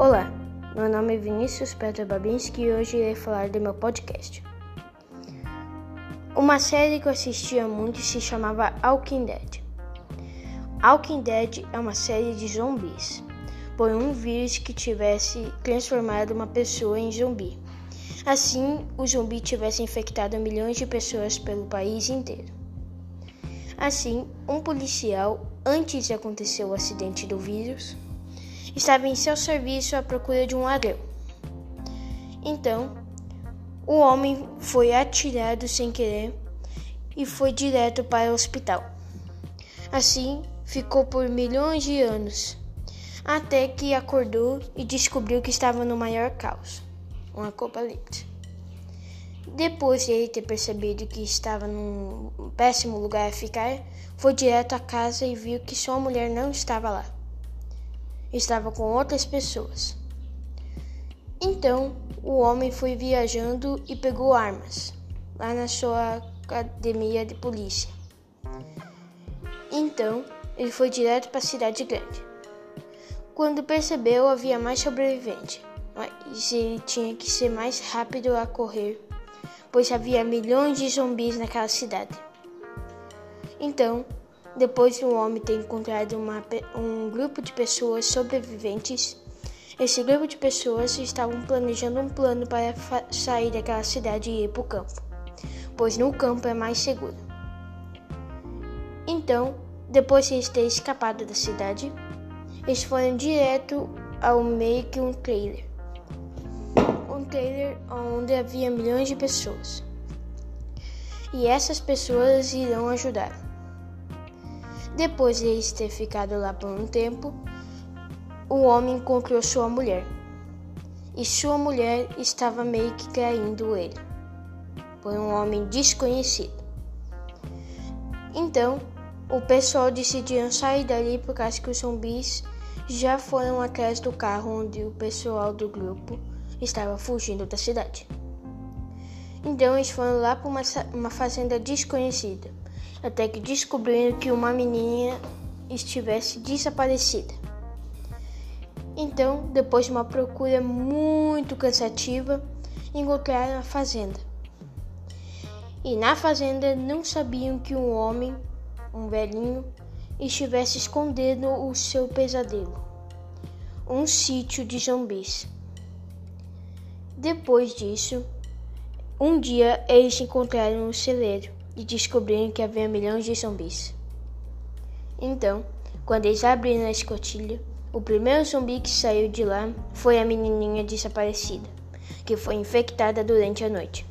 Olá, meu nome é Vinícius Pedro Babinski e hoje irei falar do meu podcast. Uma série que eu assistia muito se chamava Walking Dead. Walking Dead é uma série de zumbis, por um vírus que tivesse transformado uma pessoa em zumbi. Assim, o zumbi tivesse infectado milhões de pessoas pelo país inteiro. Assim, um policial, antes de acontecer o acidente do vírus, estava em seu serviço à procura de um ladrão. Então, o homem foi atirado sem querer e foi direto para o hospital. Assim, ficou por milhões de anos, até que acordou e descobriu que estava no maior caos um apocalipse. Depois de ele ter percebido que estava num péssimo lugar a ficar, foi direto à casa e viu que sua mulher não estava lá estava com outras pessoas. Então o homem foi viajando e pegou armas lá na sua academia de polícia. Então ele foi direto para a cidade grande. Quando percebeu havia mais sobreviventes, mas ele tinha que ser mais rápido a correr, pois havia milhões de zumbis naquela cidade. Então depois de um homem ter encontrado uma, um grupo de pessoas sobreviventes, esse grupo de pessoas estavam planejando um plano para sair daquela cidade e ir para o campo, pois no campo é mais seguro. Então, depois de terem escapado da cidade, eles foram direto ao meio que um trailer. Um trailer onde havia milhões de pessoas. E essas pessoas irão ajudar. Depois de eles ter ficado lá por um tempo, o homem encontrou sua mulher. E sua mulher estava meio que traindo ele por um homem desconhecido. Então, o pessoal decidiu sair dali por causa que os zumbis já foram atrás do carro onde o pessoal do grupo estava fugindo da cidade. Então eles foram lá para uma fazenda desconhecida até que descobriram que uma menina estivesse desaparecida. Então, depois de uma procura muito cansativa, encontraram a fazenda. E na fazenda não sabiam que um homem, um velhinho, estivesse escondendo o seu pesadelo um sítio de zumbis. Depois disso, um dia eles encontraram um celeiro e descobriram que havia milhões de zumbis. Então, quando eles abriram a escotilha, o primeiro zumbi que saiu de lá foi a menininha desaparecida, que foi infectada durante a noite.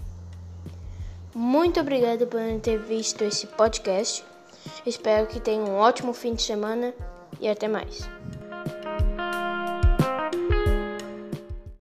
Muito obrigado por ter visto esse podcast. Espero que tenham um ótimo fim de semana e até mais.